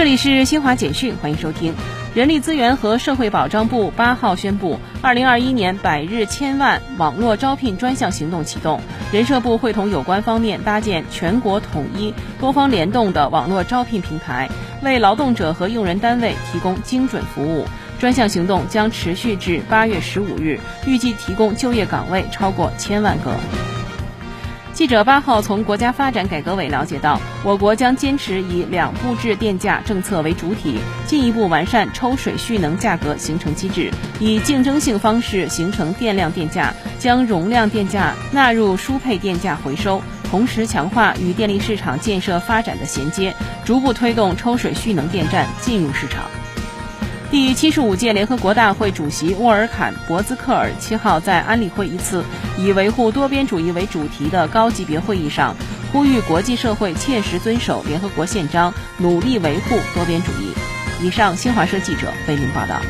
这里是新华简讯，欢迎收听。人力资源和社会保障部八号宣布，二零二一年百日千万网络招聘专项行动启动。人社部会同有关方面搭建全国统一、多方联动的网络招聘平台，为劳动者和用人单位提供精准服务。专项行动将持续至八月十五日，预计提供就业岗位超过千万个。记者八号从国家发展改革委了解到，我国将坚持以两步制电价政策为主体，进一步完善抽水蓄能价格形成机制，以竞争性方式形成电量电价，将容量电价纳入输配电价回收，同时强化与电力市场建设发展的衔接，逐步推动抽水蓄能电站进入市场。第七十五届联合国大会主席沃尔坎·博兹克尔七号在安理会一次以维护多边主义为主题的高级别会议上，呼吁国际社会切实遵守联合国宪章，努力维护多边主义。以上，新华社记者为您报道。